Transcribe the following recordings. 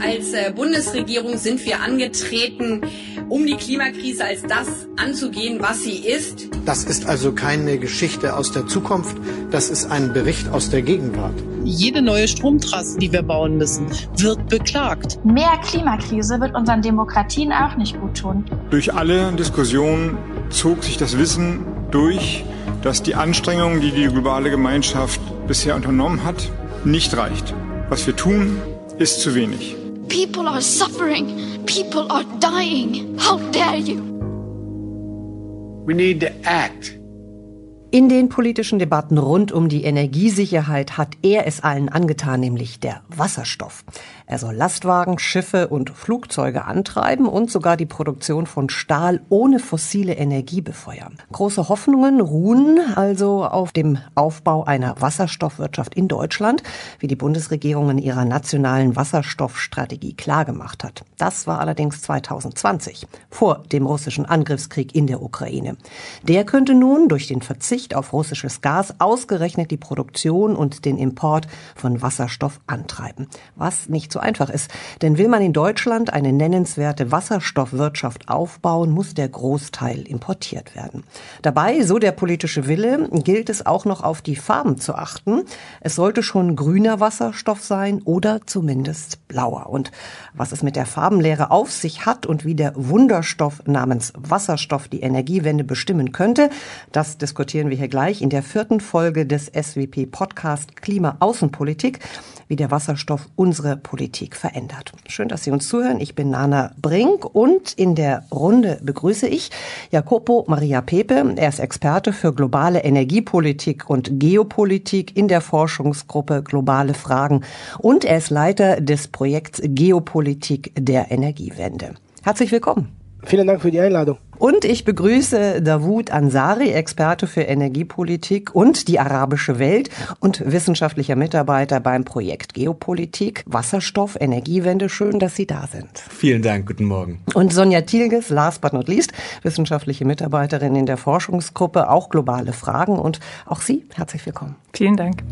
Als äh, Bundesregierung sind wir angetreten, um die Klimakrise als das anzugehen, was sie ist. Das ist also keine Geschichte aus der Zukunft, das ist ein Bericht aus der Gegenwart. Jede neue Stromtrasse, die wir bauen müssen, wird beklagt. Mehr Klimakrise wird unseren Demokratien auch nicht gut tun. Durch alle Diskussionen zog sich das Wissen durch, dass die Anstrengungen, die die globale Gemeinschaft bisher unternommen hat, nicht reicht. Was wir tun, ist zu wenig. People are suffering. People are dying. How dare you? We need to act. In den politischen Debatten rund um die Energiesicherheit hat er es allen angetan, nämlich der Wasserstoff. Er soll Lastwagen, Schiffe und Flugzeuge antreiben und sogar die Produktion von Stahl ohne fossile Energie befeuern. Große Hoffnungen ruhen also auf dem Aufbau einer Wasserstoffwirtschaft in Deutschland, wie die Bundesregierung in ihrer nationalen Wasserstoffstrategie klargemacht hat. Das war allerdings 2020, vor dem russischen Angriffskrieg in der Ukraine. Der könnte nun durch den Verzicht auf russisches Gas ausgerechnet die Produktion und den Import von Wasserstoff antreiben, was nicht so so einfach ist. Denn will man in Deutschland eine nennenswerte Wasserstoffwirtschaft aufbauen, muss der Großteil importiert werden. Dabei, so der politische Wille, gilt es auch noch auf die Farben zu achten. Es sollte schon grüner Wasserstoff sein oder zumindest blauer. Und was es mit der Farbenlehre auf sich hat und wie der Wunderstoff namens Wasserstoff die Energiewende bestimmen könnte, das diskutieren wir hier gleich in der vierten Folge des SWP Podcast Klima Außenpolitik wie der Wasserstoff unsere Politik verändert. Schön, dass Sie uns zuhören. Ich bin Nana Brink und in der Runde begrüße ich Jacopo Maria Pepe. Er ist Experte für globale Energiepolitik und Geopolitik in der Forschungsgruppe Globale Fragen und er ist Leiter des Projekts Geopolitik der Energiewende. Herzlich willkommen. Vielen Dank für die Einladung. Und ich begrüße Davut Ansari, Experte für Energiepolitik und die arabische Welt und wissenschaftlicher Mitarbeiter beim Projekt Geopolitik, Wasserstoff, Energiewende. Schön, dass Sie da sind. Vielen Dank, guten Morgen. Und Sonja Thielges, last but not least, wissenschaftliche Mitarbeiterin in der Forschungsgruppe, auch globale Fragen. Und auch Sie, herzlich willkommen. Vielen Dank.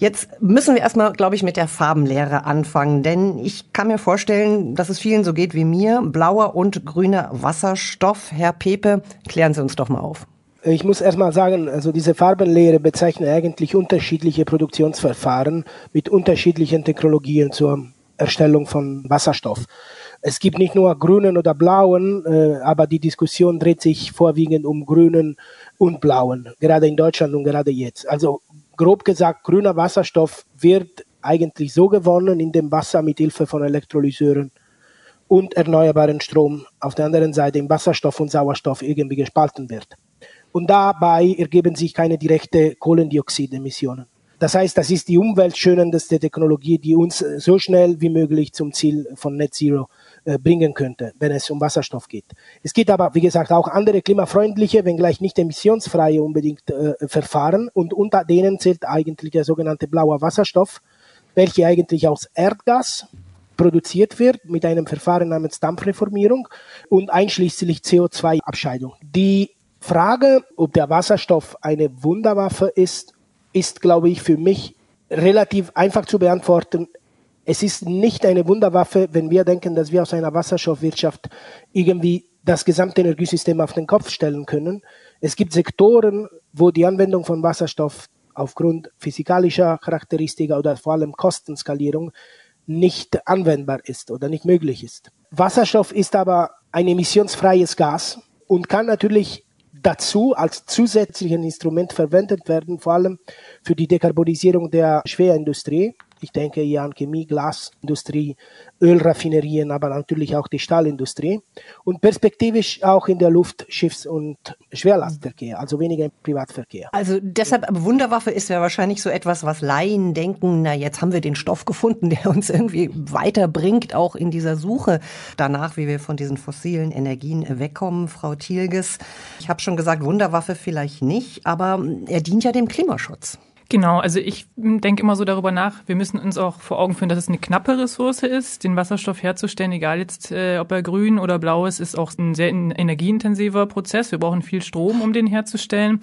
Jetzt müssen wir erstmal, glaube ich, mit der Farbenlehre anfangen, denn ich kann mir vorstellen, dass es vielen so geht wie mir. Blauer und grüner Wasserstoff. Herr Pepe, klären Sie uns doch mal auf. Ich muss erstmal sagen, also diese Farbenlehre bezeichnet eigentlich unterschiedliche Produktionsverfahren mit unterschiedlichen Technologien zur Erstellung von Wasserstoff. Es gibt nicht nur grünen oder blauen, äh, aber die Diskussion dreht sich vorwiegend um grünen und blauen, gerade in Deutschland und gerade jetzt. Also grob gesagt, grüner Wasserstoff wird eigentlich so gewonnen, indem Wasser mit Hilfe von Elektrolyseuren und erneuerbaren Strom auf der anderen Seite in Wasserstoff und Sauerstoff irgendwie gespalten wird. Und dabei ergeben sich keine direkte Kohlendioxidemissionen. Das heißt, das ist die umweltschönendste Technologie, die uns so schnell wie möglich zum Ziel von Net Zero bringen könnte, wenn es um Wasserstoff geht. Es gibt aber, wie gesagt, auch andere klimafreundliche, wenngleich nicht emissionsfreie unbedingt äh, Verfahren und unter denen zählt eigentlich der sogenannte blauer Wasserstoff, welcher eigentlich aus Erdgas produziert wird mit einem Verfahren namens Dampfreformierung und einschließlich CO2-Abscheidung. Die Frage, ob der Wasserstoff eine Wunderwaffe ist, ist, glaube ich, für mich relativ einfach zu beantworten es ist nicht eine Wunderwaffe, wenn wir denken, dass wir aus einer Wasserstoffwirtschaft irgendwie das gesamte Energiesystem auf den Kopf stellen können. Es gibt Sektoren, wo die Anwendung von Wasserstoff aufgrund physikalischer Charakteristika oder vor allem Kostenskalierung nicht anwendbar ist oder nicht möglich ist. Wasserstoff ist aber ein emissionsfreies Gas und kann natürlich dazu als zusätzliches Instrument verwendet werden, vor allem für die Dekarbonisierung der Schwerindustrie. Ich denke hier an Chemie, Glasindustrie, Ölraffinerien, aber natürlich auch die Stahlindustrie und perspektivisch auch in der Luft-, Schiffs- und Schwerlastverkehr, also weniger im Privatverkehr. Also deshalb, Wunderwaffe ist ja wahrscheinlich so etwas, was Laien denken, na jetzt haben wir den Stoff gefunden, der uns irgendwie weiterbringt, auch in dieser Suche danach, wie wir von diesen fossilen Energien wegkommen. Frau Thielges, ich habe schon gesagt, Wunderwaffe vielleicht nicht, aber er dient ja dem Klimaschutz. Genau, also ich denke immer so darüber nach, wir müssen uns auch vor Augen führen, dass es eine knappe Ressource ist, den Wasserstoff herzustellen, egal jetzt, äh, ob er grün oder blau ist, ist auch ein sehr energieintensiver Prozess. Wir brauchen viel Strom, um den herzustellen.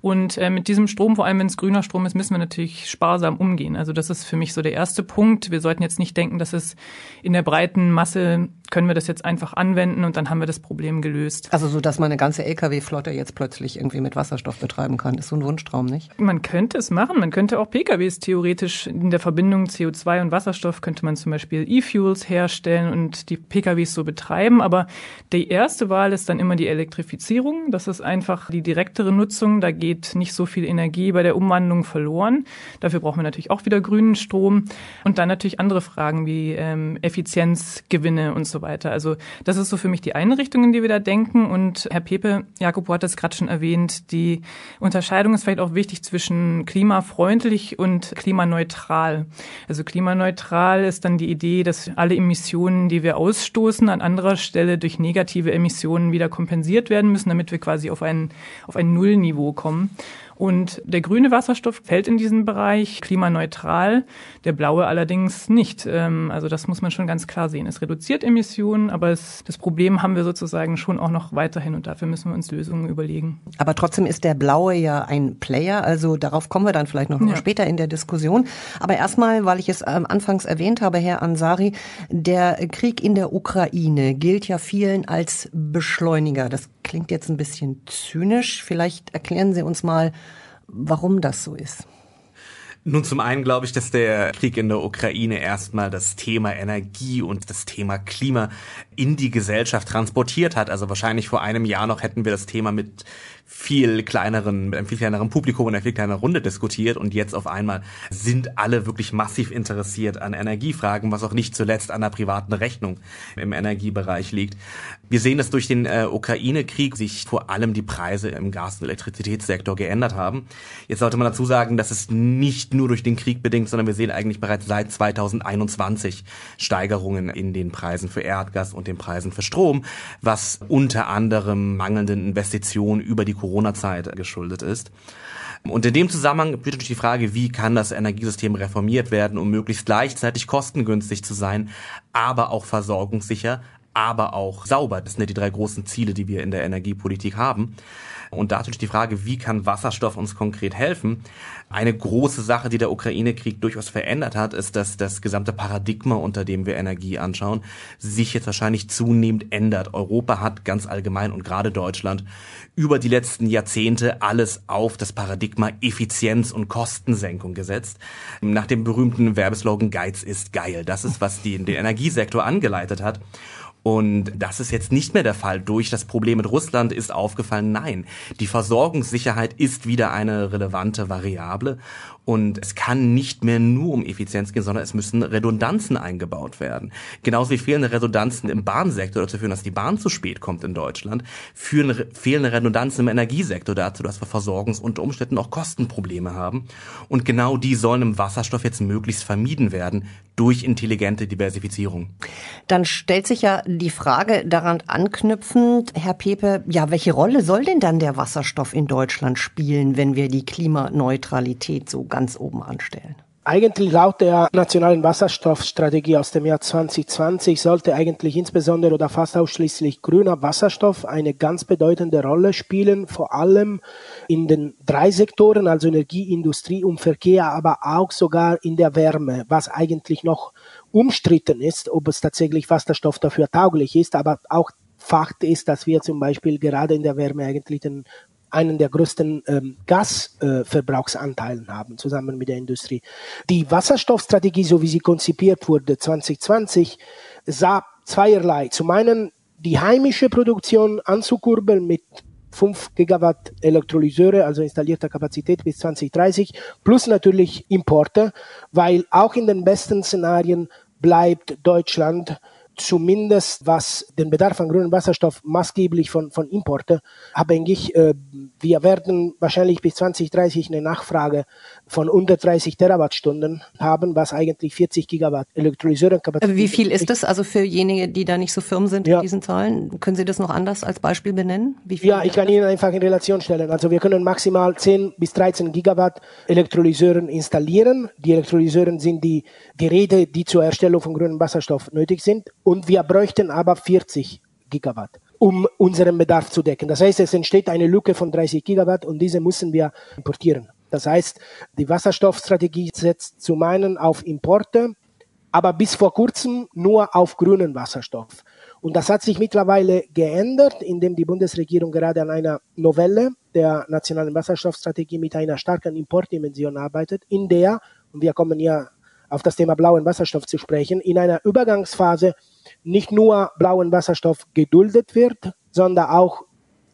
Und äh, mit diesem Strom, vor allem wenn es grüner Strom ist, müssen wir natürlich sparsam umgehen. Also das ist für mich so der erste Punkt. Wir sollten jetzt nicht denken, dass es in der breiten Masse können wir das jetzt einfach anwenden und dann haben wir das Problem gelöst. Also so, dass man eine ganze Lkw-Flotte jetzt plötzlich irgendwie mit Wasserstoff betreiben kann, ist so ein Wunschtraum, nicht? Man könnte es machen. Man könnte auch PKWs theoretisch in der Verbindung CO2 und Wasserstoff könnte man zum Beispiel E-Fuels herstellen und die PKWs so betreiben. Aber die erste Wahl ist dann immer die Elektrifizierung. Das ist einfach die direktere Nutzung. Da geht nicht so viel Energie bei der Umwandlung verloren. Dafür brauchen wir natürlich auch wieder grünen Strom und dann natürlich andere Fragen wie ähm, Effizienzgewinne und so weiter. Also das ist so für mich die eine Richtung, in die wir da denken. Und Herr Pepe, Jakob hat es gerade schon erwähnt, die Unterscheidung ist vielleicht auch wichtig zwischen klimafreundlich und klimaneutral. Also klimaneutral ist dann die Idee, dass alle Emissionen, die wir ausstoßen, an anderer Stelle durch negative Emissionen wieder kompensiert werden müssen, damit wir quasi auf ein, auf ein Nullniveau kommen kommen. Und der grüne Wasserstoff fällt in diesen Bereich klimaneutral, der blaue allerdings nicht. Ähm, also das muss man schon ganz klar sehen. Es reduziert Emissionen, aber es, das Problem haben wir sozusagen schon auch noch weiterhin und dafür müssen wir uns Lösungen überlegen. Aber trotzdem ist der blaue ja ein Player, also darauf kommen wir dann vielleicht noch ja. später in der Diskussion. Aber erstmal, weil ich es ähm, anfangs erwähnt habe, Herr Ansari, der Krieg in der Ukraine gilt ja vielen als Beschleuniger. Das klingt jetzt ein bisschen zynisch. Vielleicht erklären Sie uns mal, warum das so ist. Nun, zum einen glaube ich, dass der Krieg in der Ukraine erstmal das Thema Energie und das Thema Klima in die Gesellschaft transportiert hat. Also wahrscheinlich vor einem Jahr noch hätten wir das Thema mit viel kleineren, mit einem viel kleineren Publikum und einer viel kleineren Runde diskutiert und jetzt auf einmal sind alle wirklich massiv interessiert an Energiefragen, was auch nicht zuletzt an der privaten Rechnung im Energiebereich liegt. Wir sehen, dass durch den äh, Ukraine-Krieg sich vor allem die Preise im Gas- und Elektrizitätssektor geändert haben. Jetzt sollte man dazu sagen, dass es nicht nur durch den Krieg bedingt, sondern wir sehen eigentlich bereits seit 2021 Steigerungen in den Preisen für Erdgas und den Preisen für Strom, was unter anderem mangelnden Investitionen über die Corona-Zeit geschuldet ist. Und in dem Zusammenhang wird natürlich die Frage, wie kann das Energiesystem reformiert werden, um möglichst gleichzeitig kostengünstig zu sein, aber auch versorgungssicher, aber auch sauber. Das sind ja die drei großen Ziele, die wir in der Energiepolitik haben. Und da natürlich die Frage, wie kann Wasserstoff uns konkret helfen? Eine große Sache, die der Ukraine-Krieg durchaus verändert hat, ist, dass das gesamte Paradigma, unter dem wir Energie anschauen, sich jetzt wahrscheinlich zunehmend ändert. Europa hat ganz allgemein und gerade Deutschland über die letzten Jahrzehnte alles auf das Paradigma Effizienz und Kostensenkung gesetzt. Nach dem berühmten Werbeslogan Geiz ist geil. Das ist, was die, den Energiesektor angeleitet hat. Und das ist jetzt nicht mehr der Fall. Durch das Problem mit Russland ist aufgefallen, nein, die Versorgungssicherheit ist wieder eine relevante Variable. Und es kann nicht mehr nur um Effizienz gehen, sondern es müssen Redundanzen eingebaut werden. Genauso wie fehlende Redundanzen im Bahnsektor dazu führen, dass die Bahn zu spät kommt in Deutschland, führen fehlende Redundanzen im Energiesektor dazu, dass wir Versorgungs- unter Umständen auch Kostenprobleme haben. Und genau die sollen im Wasserstoff jetzt möglichst vermieden werden durch intelligente Diversifizierung. Dann stellt sich ja die Frage daran anknüpfend, Herr Pepe, ja, welche Rolle soll denn dann der Wasserstoff in Deutschland spielen, wenn wir die Klimaneutralität so oben anstellen? Eigentlich laut der nationalen Wasserstoffstrategie aus dem Jahr 2020 sollte eigentlich insbesondere oder fast ausschließlich grüner Wasserstoff eine ganz bedeutende Rolle spielen, vor allem in den drei Sektoren, also Energie, Industrie und Verkehr, aber auch sogar in der Wärme, was eigentlich noch umstritten ist, ob es tatsächlich Wasserstoff dafür tauglich ist, aber auch Fakt ist, dass wir zum Beispiel gerade in der Wärme eigentlich den einen der größten ähm, Gasverbrauchsanteilen äh, haben, zusammen mit der Industrie. Die Wasserstoffstrategie, so wie sie konzipiert wurde 2020, sah zweierlei. Zum einen die heimische Produktion anzukurbeln mit 5 Gigawatt Elektrolyseure, also installierter Kapazität bis 2030, plus natürlich Importe, weil auch in den besten Szenarien bleibt Deutschland zumindest was den Bedarf an grünem Wasserstoff maßgeblich von, von Importe abhängig. Äh, wir werden wahrscheinlich bis 2030 eine Nachfrage von unter 30 Terawattstunden haben, was eigentlich 40 Gigawatt Elektrolyseurenkapazität. Wie viel ist das also für jene, die da nicht so firm sind ja. mit diesen Zahlen? Können Sie das noch anders als Beispiel benennen? ja, ich kann Ihnen einfach in Relation stellen. Also wir können maximal 10 bis 13 Gigawatt Elektrolyseuren installieren. Die Elektrolyseuren sind die Geräte, die zur Erstellung von grünem Wasserstoff nötig sind. Und wir bräuchten aber 40 Gigawatt um unseren Bedarf zu decken. Das heißt, es entsteht eine Lücke von 30 Gigawatt und diese müssen wir importieren. Das heißt, die Wasserstoffstrategie setzt zum einen auf Importe, aber bis vor kurzem nur auf grünen Wasserstoff. Und das hat sich mittlerweile geändert, indem die Bundesregierung gerade an einer Novelle der nationalen Wasserstoffstrategie mit einer starken Importdimension arbeitet, in der, und wir kommen ja auf das Thema blauen Wasserstoff zu sprechen, in einer Übergangsphase nicht nur blauen Wasserstoff geduldet wird, sondern auch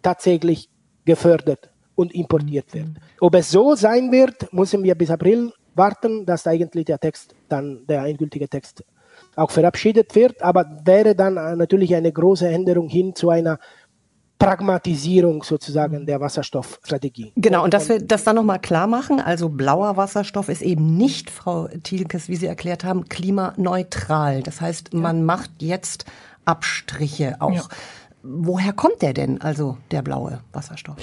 tatsächlich gefördert und importiert wird. Ob es so sein wird, müssen wir bis April warten, dass eigentlich der Text dann, der endgültige Text auch verabschiedet wird, aber wäre dann natürlich eine große Änderung hin zu einer Pragmatisierung sozusagen der Wasserstoffstrategie. Genau, und dass wir das dann nochmal klar machen, also blauer Wasserstoff ist eben nicht, Frau Thielkes, wie Sie erklärt haben, klimaneutral. Das heißt, man macht jetzt Abstriche auch. Ja. Woher kommt der denn, also der blaue Wasserstoff?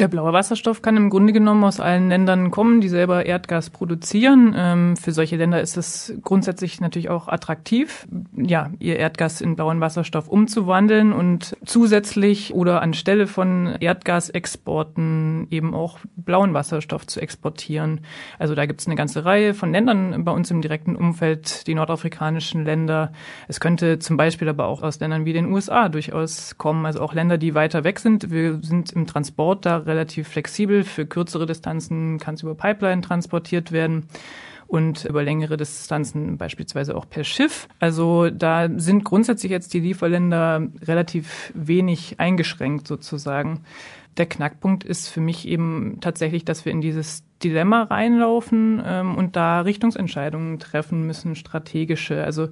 Der blaue Wasserstoff kann im Grunde genommen aus allen Ländern kommen, die selber Erdgas produzieren. Ähm, für solche Länder ist es grundsätzlich natürlich auch attraktiv, ja, ihr Erdgas in blauen Wasserstoff umzuwandeln und zusätzlich oder anstelle von Erdgasexporten eben auch blauen Wasserstoff zu exportieren. Also da gibt es eine ganze Reihe von Ländern bei uns im direkten Umfeld, die nordafrikanischen Länder. Es könnte zum Beispiel aber auch aus Ländern wie den USA durchaus kommen, also auch Länder, die weiter weg sind. Wir sind im Transport da relativ flexibel. Für kürzere Distanzen kann es über Pipeline transportiert werden und über längere Distanzen beispielsweise auch per Schiff. Also da sind grundsätzlich jetzt die Lieferländer relativ wenig eingeschränkt sozusagen. Der Knackpunkt ist für mich eben tatsächlich, dass wir in dieses Dilemma reinlaufen ähm, und da Richtungsentscheidungen treffen müssen, strategische. Also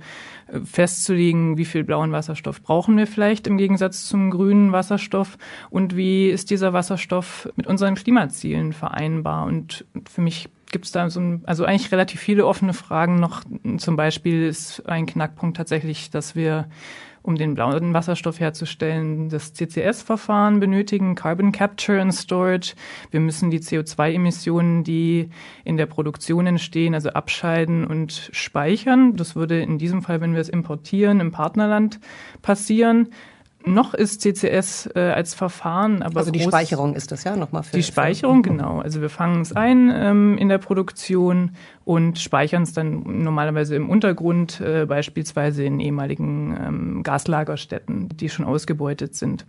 äh, festzulegen, wie viel blauen Wasserstoff brauchen wir vielleicht im Gegensatz zum grünen Wasserstoff und wie ist dieser Wasserstoff mit unseren Klimazielen vereinbar. Und für mich gibt es da so ein, also eigentlich relativ viele offene Fragen noch. Zum Beispiel ist ein Knackpunkt tatsächlich, dass wir um den blauen Wasserstoff herzustellen, das CCS-Verfahren benötigen, Carbon Capture and Storage. Wir müssen die CO2-Emissionen, die in der Produktion entstehen, also abscheiden und speichern. Das würde in diesem Fall, wenn wir es importieren, im Partnerland passieren. Noch ist CCS äh, als Verfahren, aber also die Speicherung ist das ja nochmal für die Speicherung genau. Also wir fangen es ein ähm, in der Produktion und speichern es dann normalerweise im Untergrund, äh, beispielsweise in ehemaligen ähm, Gaslagerstätten, die schon ausgebeutet sind.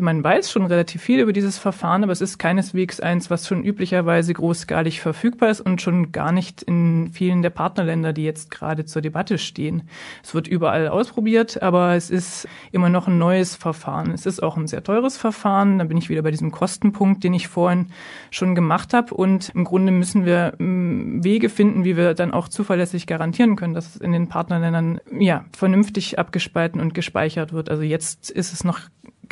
Man weiß schon relativ viel über dieses Verfahren, aber es ist keineswegs eins, was schon üblicherweise großskalig verfügbar ist und schon gar nicht in vielen der Partnerländer, die jetzt gerade zur Debatte stehen. Es wird überall ausprobiert, aber es ist immer noch ein neues Verfahren. Es ist auch ein sehr teures Verfahren. Da bin ich wieder bei diesem Kostenpunkt, den ich vorhin schon gemacht habe. Und im Grunde müssen wir mm, Wege finden, wie wir dann auch zuverlässig garantieren können, dass es in den Partnerländern ja vernünftig abgespalten und gespeichert wird. Also jetzt ist es noch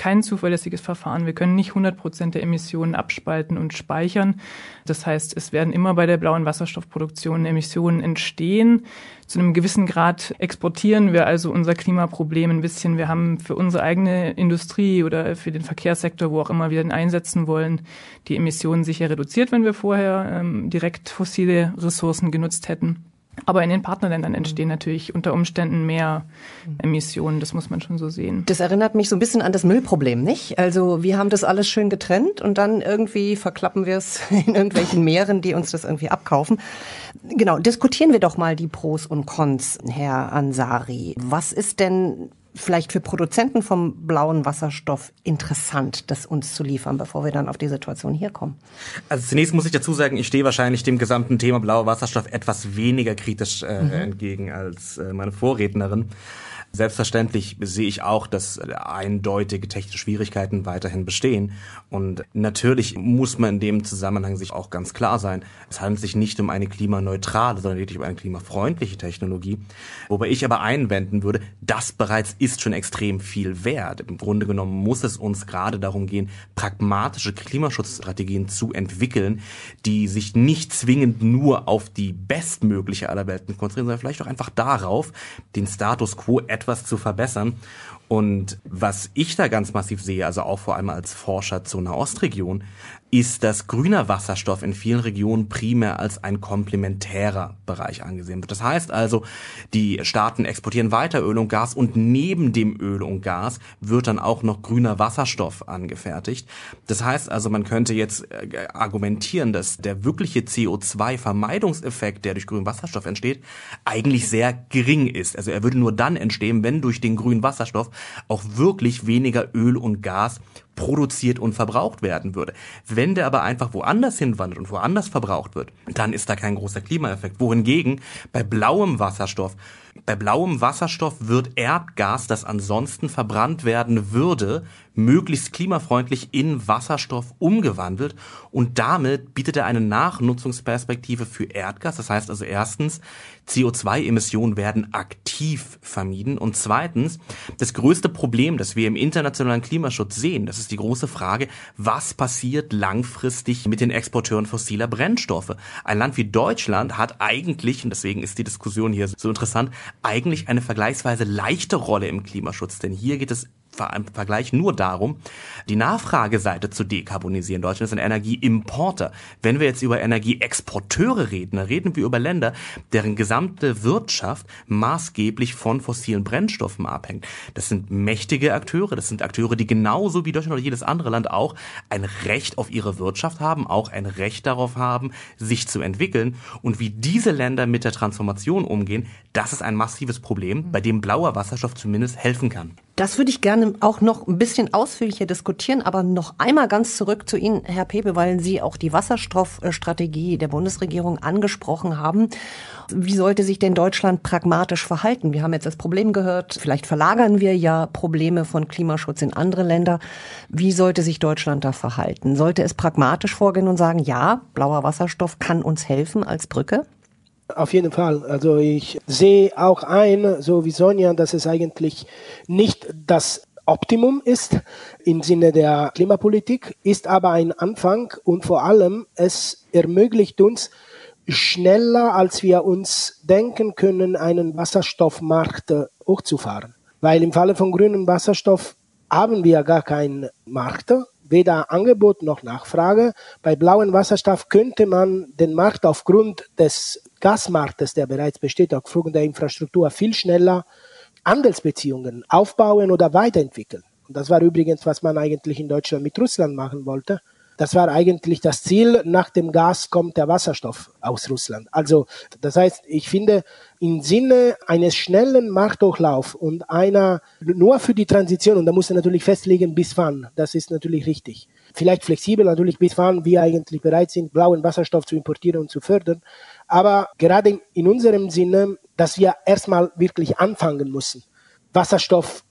kein zuverlässiges Verfahren. Wir können nicht 100 Prozent der Emissionen abspalten und speichern. Das heißt, es werden immer bei der blauen Wasserstoffproduktion Emissionen entstehen. Zu einem gewissen Grad exportieren wir also unser Klimaproblem ein bisschen. Wir haben für unsere eigene Industrie oder für den Verkehrssektor, wo auch immer wir den einsetzen wollen, die Emissionen sicher reduziert, wenn wir vorher ähm, direkt fossile Ressourcen genutzt hätten. Aber in den Partnerländern entstehen natürlich unter Umständen mehr Emissionen, das muss man schon so sehen. Das erinnert mich so ein bisschen an das Müllproblem, nicht? Also wir haben das alles schön getrennt und dann irgendwie verklappen wir es in irgendwelchen Meeren, die uns das irgendwie abkaufen. Genau, diskutieren wir doch mal die Pros und Cons, Herr Ansari. Was ist denn vielleicht für Produzenten vom blauen Wasserstoff interessant, das uns zu liefern, bevor wir dann auf die Situation hier kommen? Also zunächst muss ich dazu sagen, ich stehe wahrscheinlich dem gesamten Thema blauer Wasserstoff etwas weniger kritisch äh, mhm. entgegen als äh, meine Vorrednerin. Selbstverständlich sehe ich auch, dass eindeutige technische Schwierigkeiten weiterhin bestehen. Und natürlich muss man in dem Zusammenhang sich auch ganz klar sein, es handelt sich nicht um eine klimaneutrale, sondern wirklich um eine klimafreundliche Technologie. Wobei ich aber einwenden würde, das bereits ist schon extrem viel wert. Im Grunde genommen muss es uns gerade darum gehen, pragmatische Klimaschutzstrategien zu entwickeln, die sich nicht zwingend nur auf die bestmögliche aller Welten konzentrieren, sondern vielleicht auch einfach darauf, den Status quo zu verbessern. Und was ich da ganz massiv sehe, also auch vor allem als Forscher zur Nahostregion, ist, dass grüner Wasserstoff in vielen Regionen primär als ein komplementärer Bereich angesehen wird. Das heißt also, die Staaten exportieren weiter Öl und Gas und neben dem Öl und Gas wird dann auch noch grüner Wasserstoff angefertigt. Das heißt also, man könnte jetzt äh, argumentieren, dass der wirkliche CO2-Vermeidungseffekt, der durch grünen Wasserstoff entsteht, eigentlich sehr gering ist. Also er würde nur dann entstehen, wenn durch den grünen Wasserstoff auch wirklich weniger Öl und Gas produziert und verbraucht werden würde. Wenn der aber einfach woanders hinwandert und woanders verbraucht wird, dann ist da kein großer Klimaeffekt. Wohingegen bei blauem Wasserstoff bei blauem Wasserstoff wird Erdgas, das ansonsten verbrannt werden würde, möglichst klimafreundlich in Wasserstoff umgewandelt und damit bietet er eine Nachnutzungsperspektive für Erdgas. Das heißt also erstens, CO2-Emissionen werden aktiv vermieden und zweitens, das größte Problem, das wir im internationalen Klimaschutz sehen, das ist die große Frage, was passiert langfristig mit den Exporteuren fossiler Brennstoffe? Ein Land wie Deutschland hat eigentlich, und deswegen ist die Diskussion hier so interessant, eigentlich eine vergleichsweise leichte Rolle im Klimaschutz, denn hier geht es im Vergleich nur darum, die Nachfrageseite zu dekarbonisieren. Deutschland ist ein Energieimporter. Wenn wir jetzt über Energieexporteure reden, dann reden wir über Länder, deren gesamte Wirtschaft maßgeblich von fossilen Brennstoffen abhängt. Das sind mächtige Akteure, das sind Akteure, die genauso wie Deutschland oder jedes andere Land auch ein Recht auf ihre Wirtschaft haben, auch ein Recht darauf haben, sich zu entwickeln. Und wie diese Länder mit der Transformation umgehen, das ist ein massives Problem, bei dem blauer Wasserstoff zumindest helfen kann. Das würde ich gerne auch noch ein bisschen ausführlicher diskutieren, aber noch einmal ganz zurück zu Ihnen, Herr Pepe, weil Sie auch die Wasserstoffstrategie der Bundesregierung angesprochen haben. Wie sollte sich denn Deutschland pragmatisch verhalten? Wir haben jetzt das Problem gehört, vielleicht verlagern wir ja Probleme von Klimaschutz in andere Länder. Wie sollte sich Deutschland da verhalten? Sollte es pragmatisch vorgehen und sagen, ja, blauer Wasserstoff kann uns helfen als Brücke? Auf jeden Fall. Also ich sehe auch ein, so wie Sonja, dass es eigentlich nicht das Optimum ist im Sinne der Klimapolitik, ist aber ein Anfang und vor allem es ermöglicht uns schneller, als wir uns denken können, einen Wasserstoffmarkt hochzufahren. Weil im Falle von grünem Wasserstoff haben wir gar keinen Markt, weder Angebot noch Nachfrage. Bei blauem Wasserstoff könnte man den Markt aufgrund des Gasmarktes, der bereits besteht, aufgrund der Infrastruktur viel schneller Handelsbeziehungen aufbauen oder weiterentwickeln. Und das war übrigens, was man eigentlich in Deutschland mit Russland machen wollte. Das war eigentlich das Ziel. Nach dem Gas kommt der Wasserstoff aus Russland. Also, das heißt, ich finde, im Sinne eines schnellen Marktdurchlauf und einer nur für die Transition, und da muss er natürlich festlegen, bis wann, das ist natürlich richtig. Vielleicht flexibel natürlich, bis wann wir eigentlich bereit sind, blauen Wasserstoff zu importieren und zu fördern. Aber gerade in unserem Sinne, dass wir erstmal wirklich anfangen müssen, Wasserstoff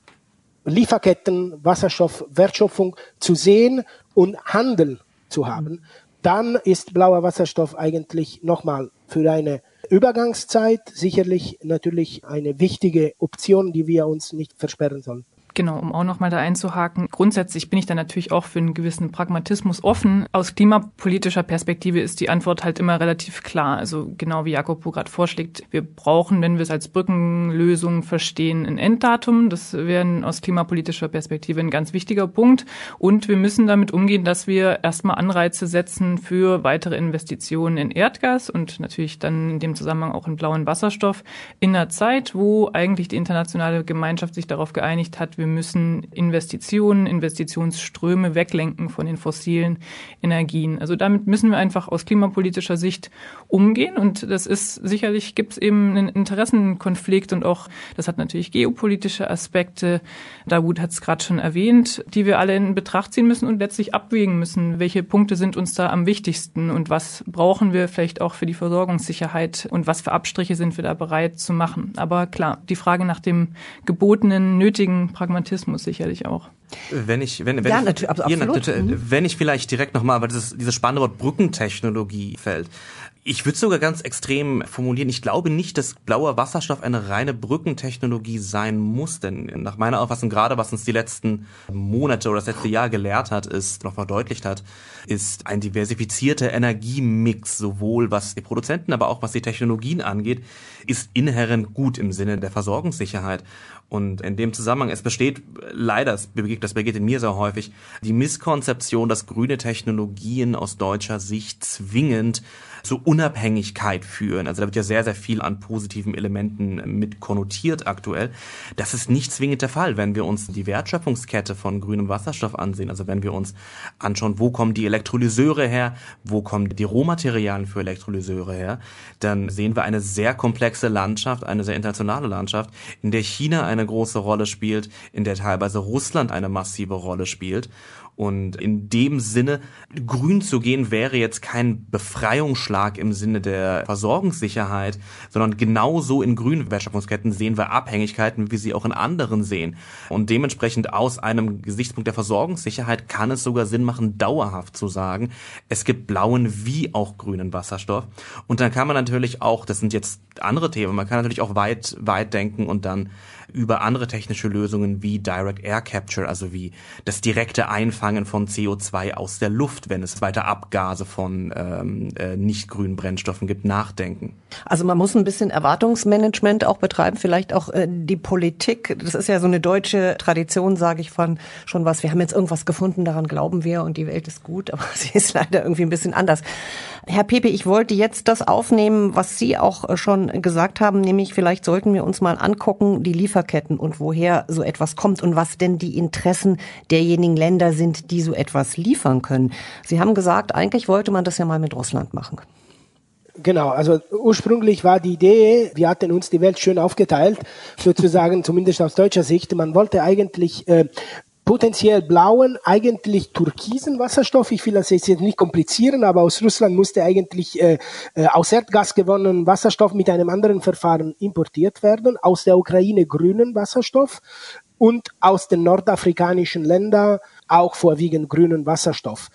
Lieferketten, Wasserstoffwertschöpfung zu sehen und Handel zu haben, dann ist blauer Wasserstoff eigentlich nochmal für eine Übergangszeit sicherlich natürlich eine wichtige Option, die wir uns nicht versperren sollen. Genau, um auch nochmal da einzuhaken. Grundsätzlich bin ich da natürlich auch für einen gewissen Pragmatismus offen. Aus klimapolitischer Perspektive ist die Antwort halt immer relativ klar. Also genau wie Jakob gerade vorschlägt, wir brauchen, wenn wir es als Brückenlösung verstehen, ein Enddatum. Das wäre aus klimapolitischer Perspektive ein ganz wichtiger Punkt. Und wir müssen damit umgehen, dass wir erstmal Anreize setzen für weitere Investitionen in Erdgas und natürlich dann in dem Zusammenhang auch in blauen Wasserstoff in einer Zeit, wo eigentlich die internationale Gemeinschaft sich darauf geeinigt hat, wir müssen Investitionen, Investitionsströme weglenken von den fossilen Energien. Also damit müssen wir einfach aus klimapolitischer Sicht umgehen. Und das ist sicherlich gibt es eben einen Interessenkonflikt und auch, das hat natürlich geopolitische Aspekte. Dawud hat es gerade schon erwähnt, die wir alle in Betracht ziehen müssen und letztlich abwägen müssen, welche Punkte sind uns da am wichtigsten und was brauchen wir vielleicht auch für die Versorgungssicherheit und was für Abstriche sind wir da bereit zu machen. Aber klar, die Frage nach dem gebotenen, nötigen Pragmatismus sicherlich auch. Wenn ich, wenn, wenn, ja, ich, natürlich, absolut. Mhm. wenn ich vielleicht direkt nochmal, weil dieses, dieses spannende Wort Brückentechnologie fällt. Ich würde sogar ganz extrem formulieren. Ich glaube nicht, dass blauer Wasserstoff eine reine Brückentechnologie sein muss, denn nach meiner Auffassung, gerade was uns die letzten Monate oder das letzte Jahr gelehrt hat, ist, noch verdeutlicht hat, ist ein diversifizierter Energiemix, sowohl was die Produzenten, aber auch was die Technologien angeht, ist inhärent gut im Sinne der Versorgungssicherheit. Und in dem Zusammenhang, es besteht leider, das begegnet, das begegnet mir sehr häufig, die Misskonzeption, dass grüne Technologien aus deutscher Sicht zwingend zur Unabhängigkeit führen. Also da wird ja sehr, sehr viel an positiven Elementen mit konnotiert aktuell. Das ist nicht zwingend der Fall, wenn wir uns die Wertschöpfungskette von grünem Wasserstoff ansehen. Also wenn wir uns anschauen, wo kommen die Elektrolyseure her, wo kommen die Rohmaterialien für Elektrolyseure her, dann sehen wir eine sehr komplexe Landschaft, eine sehr internationale Landschaft, in der China eine große Rolle spielt, in der teilweise Russland eine massive Rolle spielt. Und in dem Sinne, grün zu gehen, wäre jetzt kein Befreiungsschlag im Sinne der Versorgungssicherheit, sondern genauso in grünen Wertschöpfungsketten sehen wir Abhängigkeiten, wie sie auch in anderen sehen. Und dementsprechend aus einem Gesichtspunkt der Versorgungssicherheit kann es sogar Sinn machen, dauerhaft zu sagen, es gibt blauen wie auch grünen Wasserstoff. Und dann kann man natürlich auch, das sind jetzt andere Themen, man kann natürlich auch weit, weit denken und dann über andere technische Lösungen wie Direct Air Capture, also wie das direkte Einfangen von CO2 aus der Luft, wenn es weiter Abgase von ähm, äh, nicht grünen Brennstoffen gibt, nachdenken. Also man muss ein bisschen Erwartungsmanagement auch betreiben, vielleicht auch äh, die Politik. Das ist ja so eine deutsche Tradition, sage ich von schon was. Wir haben jetzt irgendwas gefunden, daran glauben wir und die Welt ist gut, aber sie ist leider irgendwie ein bisschen anders. Herr Pepe, ich wollte jetzt das aufnehmen, was Sie auch äh, schon gesagt haben, nämlich vielleicht sollten wir uns mal angucken, die Lieferketten und woher so etwas kommt und was denn die Interessen derjenigen Länder sind, die so etwas liefern können. Sie haben gesagt, eigentlich wollte man das ja mal mit Russland machen. Genau, also ursprünglich war die Idee, wir hatten uns die Welt schön aufgeteilt, sozusagen zumindest aus deutscher Sicht. Man wollte eigentlich äh, potenziell blauen, eigentlich türkisen Wasserstoff. Ich will das jetzt nicht komplizieren, aber aus Russland musste eigentlich äh, äh, aus Erdgas gewonnenen Wasserstoff mit einem anderen Verfahren importiert werden, aus der Ukraine grünen Wasserstoff und aus den nordafrikanischen Ländern auch vorwiegend grünen Wasserstoff.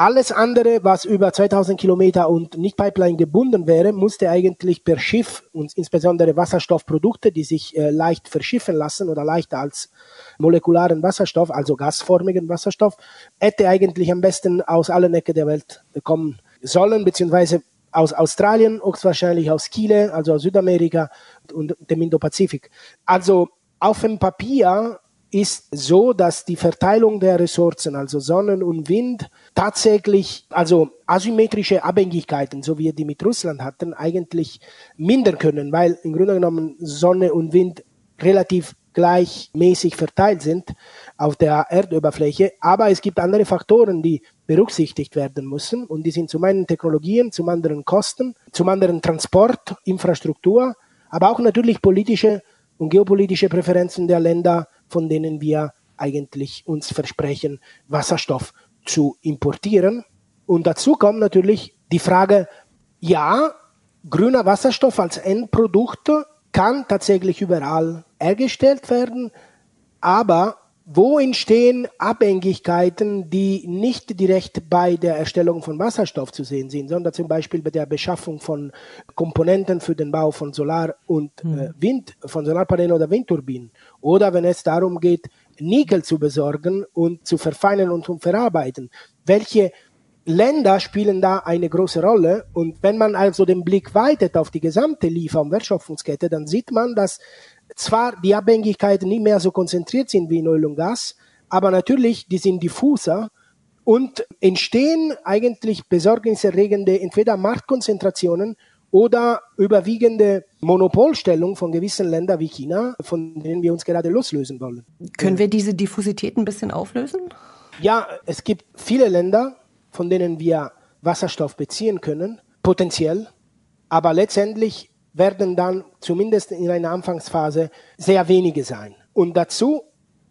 Alles andere, was über 2000 Kilometer und nicht Pipeline gebunden wäre, musste eigentlich per Schiff und insbesondere Wasserstoffprodukte, die sich äh, leicht verschiffen lassen oder leichter als molekularen Wasserstoff, also gasformigen Wasserstoff, hätte eigentlich am besten aus allen Ecken der Welt kommen sollen, beziehungsweise aus Australien, höchstwahrscheinlich aus Chile, also aus Südamerika und dem Indo-Pazifik. Also auf dem Papier ist so, dass die Verteilung der Ressourcen, also Sonnen und Wind, tatsächlich, also asymmetrische Abhängigkeiten, so wie wir die mit Russland hatten, eigentlich mindern können, weil im Grunde genommen Sonne und Wind relativ gleichmäßig verteilt sind auf der Erdoberfläche. Aber es gibt andere Faktoren, die berücksichtigt werden müssen. Und die sind zum einen Technologien, zum anderen Kosten, zum anderen Transport, Infrastruktur, aber auch natürlich politische und geopolitische Präferenzen der Länder, von denen wir eigentlich uns versprechen, Wasserstoff zu importieren. Und dazu kommt natürlich die Frage, ja, grüner Wasserstoff als Endprodukt kann tatsächlich überall hergestellt werden, aber wo entstehen Abhängigkeiten, die nicht direkt bei der Erstellung von Wasserstoff zu sehen sind, sondern zum Beispiel bei der Beschaffung von Komponenten für den Bau von Solar- und hm. äh, Wind, von Solarpanelen oder Windturbinen. Oder wenn es darum geht, Nickel zu besorgen und zu verfeinern und zu verarbeiten. Welche Länder spielen da eine große Rolle. Und wenn man also den Blick weitet auf die gesamte Liefer- und Wertschöpfungskette, dann sieht man, dass zwar die Abhängigkeiten nicht mehr so konzentriert sind wie in Öl und Gas, aber natürlich, die sind diffuser und entstehen eigentlich besorgniserregende entweder Marktkonzentrationen oder überwiegende Monopolstellung von gewissen Ländern wie China, von denen wir uns gerade loslösen wollen. Können wir diese Diffusität ein bisschen auflösen? Ja, es gibt viele Länder, von denen wir Wasserstoff beziehen können, potenziell, aber letztendlich werden dann zumindest in einer Anfangsphase sehr wenige sein. Und dazu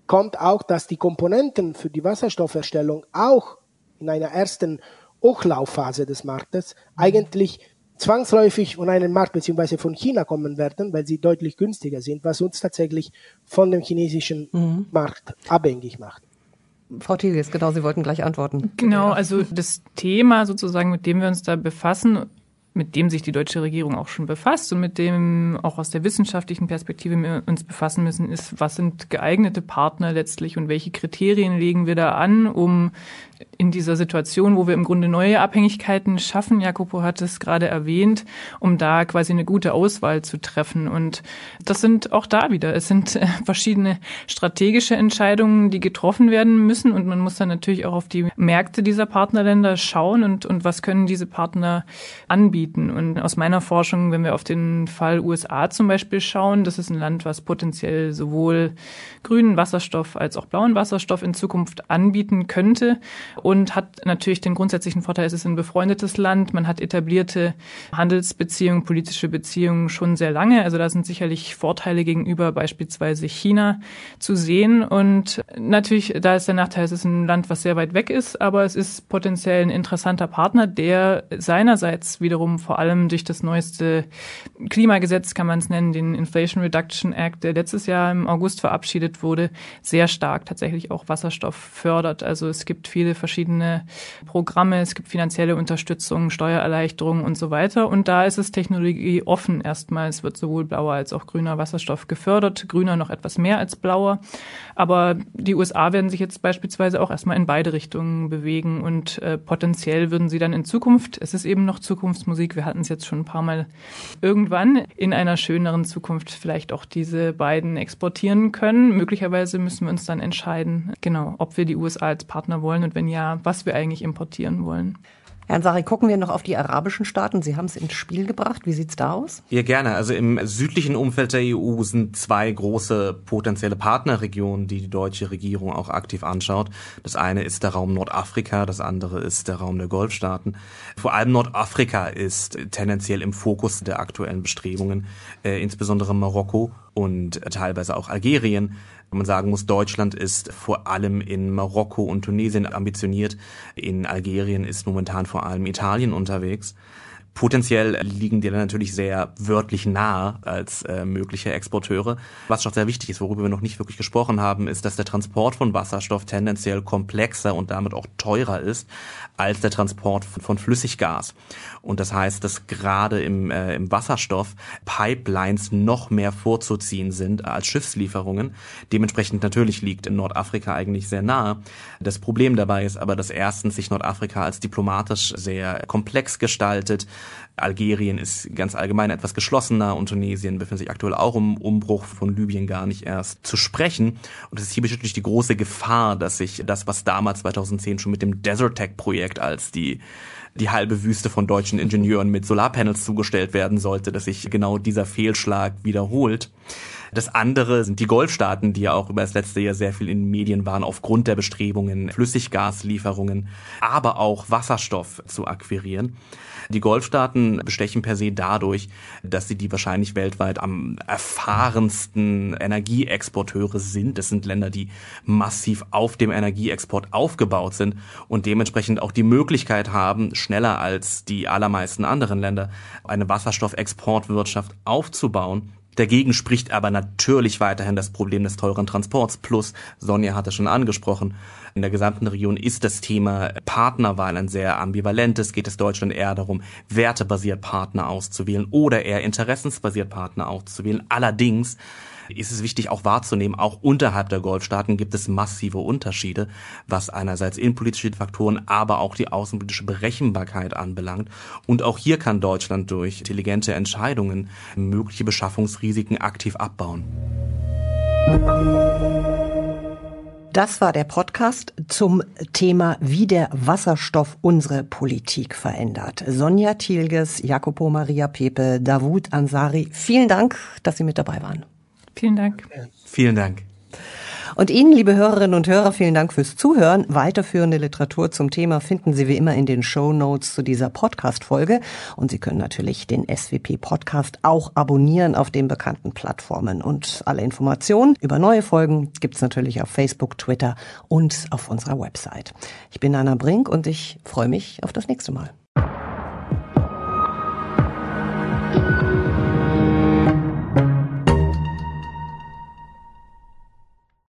kommt auch, dass die Komponenten für die Wasserstofferstellung auch in einer ersten Hochlaufphase des Marktes eigentlich zwangsläufig von einem Markt beziehungsweise von China kommen werden, weil sie deutlich günstiger sind, was uns tatsächlich von dem chinesischen mhm. Markt abhängig macht. Frau Tilges, genau, Sie wollten gleich antworten. Genau, also das Thema sozusagen, mit dem wir uns da befassen, mit dem sich die deutsche Regierung auch schon befasst und mit dem auch aus der wissenschaftlichen Perspektive wir uns befassen müssen, ist, was sind geeignete Partner letztlich und welche Kriterien legen wir da an, um in dieser Situation, wo wir im Grunde neue Abhängigkeiten schaffen, Jacopo hat es gerade erwähnt, um da quasi eine gute Auswahl zu treffen. Und das sind auch da wieder, es sind äh, verschiedene strategische Entscheidungen, die getroffen werden müssen. Und man muss dann natürlich auch auf die Märkte dieser Partnerländer schauen und, und was können diese Partner anbieten. Und aus meiner Forschung, wenn wir auf den Fall USA zum Beispiel schauen, das ist ein Land, was potenziell sowohl grünen Wasserstoff als auch blauen Wasserstoff in Zukunft anbieten könnte und hat natürlich den grundsätzlichen Vorteil, es ist ein befreundetes Land, man hat etablierte Handelsbeziehungen, politische Beziehungen schon sehr lange. Also da sind sicherlich Vorteile gegenüber beispielsweise China zu sehen. Und natürlich, da ist der Nachteil, es ist ein Land, was sehr weit weg ist, aber es ist potenziell ein interessanter Partner, der seinerseits wiederum vor allem durch das neueste Klimagesetz, kann man es nennen, den Inflation Reduction Act, der letztes Jahr im August verabschiedet wurde, sehr stark tatsächlich auch Wasserstoff fördert. Also es gibt viele verschiedene Programme, es gibt finanzielle Unterstützung, Steuererleichterungen und so weiter. Und da ist es technologieoffen erstmal. Es wird sowohl blauer als auch grüner Wasserstoff gefördert. Grüner noch etwas mehr als blauer. Aber die USA werden sich jetzt beispielsweise auch erstmal in beide Richtungen bewegen und äh, potenziell würden sie dann in Zukunft, es ist eben noch Zukunftsmusik, wir hatten es jetzt schon ein paar Mal, irgendwann in einer schöneren Zukunft vielleicht auch diese beiden exportieren können. Möglicherweise müssen wir uns dann entscheiden, genau, ob wir die USA als Partner wollen und wenn ja, was wir eigentlich importieren wollen. Herr Ansari, gucken wir noch auf die arabischen Staaten. Sie haben es ins Spiel gebracht. Wie sieht's da aus? Ja, gerne. Also im südlichen Umfeld der EU sind zwei große potenzielle Partnerregionen, die die deutsche Regierung auch aktiv anschaut. Das eine ist der Raum Nordafrika, das andere ist der Raum der Golfstaaten. Vor allem Nordafrika ist tendenziell im Fokus der aktuellen Bestrebungen, äh, insbesondere Marokko und teilweise auch Algerien man sagen muss, Deutschland ist vor allem in Marokko und Tunesien ambitioniert. In Algerien ist momentan vor allem Italien unterwegs. Potenziell liegen die dann natürlich sehr wörtlich nahe als äh, mögliche Exporteure. Was schon sehr wichtig ist, worüber wir noch nicht wirklich gesprochen haben, ist, dass der Transport von Wasserstoff tendenziell komplexer und damit auch teurer ist als der Transport von, von Flüssiggas. Und das heißt, dass gerade im, äh, im Wasserstoff Pipelines noch mehr vorzuziehen sind als Schiffslieferungen. Dementsprechend natürlich liegt in Nordafrika eigentlich sehr nahe. Das Problem dabei ist aber, dass erstens sich Nordafrika als diplomatisch sehr komplex gestaltet, Algerien ist ganz allgemein etwas geschlossener und Tunesien befindet sich aktuell auch im Umbruch von Libyen gar nicht erst zu sprechen. Und es ist hier natürlich die große Gefahr, dass sich das, was damals 2010 schon mit dem Desert Tech Projekt als die die halbe Wüste von deutschen Ingenieuren mit Solarpanels zugestellt werden sollte, dass sich genau dieser Fehlschlag wiederholt. Das andere sind die Golfstaaten, die ja auch über das letzte Jahr sehr viel in den Medien waren, aufgrund der Bestrebungen, Flüssiggaslieferungen, aber auch Wasserstoff zu akquirieren. Die Golfstaaten bestechen per se dadurch, dass sie die wahrscheinlich weltweit am erfahrensten Energieexporteure sind. Das sind Länder, die massiv auf dem Energieexport aufgebaut sind und dementsprechend auch die Möglichkeit haben, schneller als die allermeisten anderen Länder eine Wasserstoffexportwirtschaft aufzubauen. Dagegen spricht aber natürlich weiterhin das Problem des teuren Transports. Plus, Sonja hatte schon angesprochen, in der gesamten Region ist das Thema Partnerwahl ein sehr ambivalentes. Geht es Deutschland eher darum, wertebasiert Partner auszuwählen oder eher interessensbasiert Partner auszuwählen. Allerdings ist es wichtig auch wahrzunehmen, auch unterhalb der Golfstaaten gibt es massive Unterschiede, was einerseits innenpolitische Faktoren, aber auch die außenpolitische Berechenbarkeit anbelangt. Und auch hier kann Deutschland durch intelligente Entscheidungen mögliche Beschaffungsrisiken aktiv abbauen. Das war der Podcast zum Thema, wie der Wasserstoff unsere Politik verändert. Sonja Thielges, Jacopo Maria Pepe, Davut Ansari, vielen Dank, dass Sie mit dabei waren. Vielen Dank. Vielen Dank. Und Ihnen, liebe Hörerinnen und Hörer, vielen Dank fürs Zuhören. Weiterführende Literatur zum Thema finden Sie wie immer in den Show Notes zu dieser Podcast-Folge. Und Sie können natürlich den SWP-Podcast auch abonnieren auf den bekannten Plattformen. Und alle Informationen über neue Folgen gibt's natürlich auf Facebook, Twitter und auf unserer Website. Ich bin Anna Brink und ich freue mich auf das nächste Mal.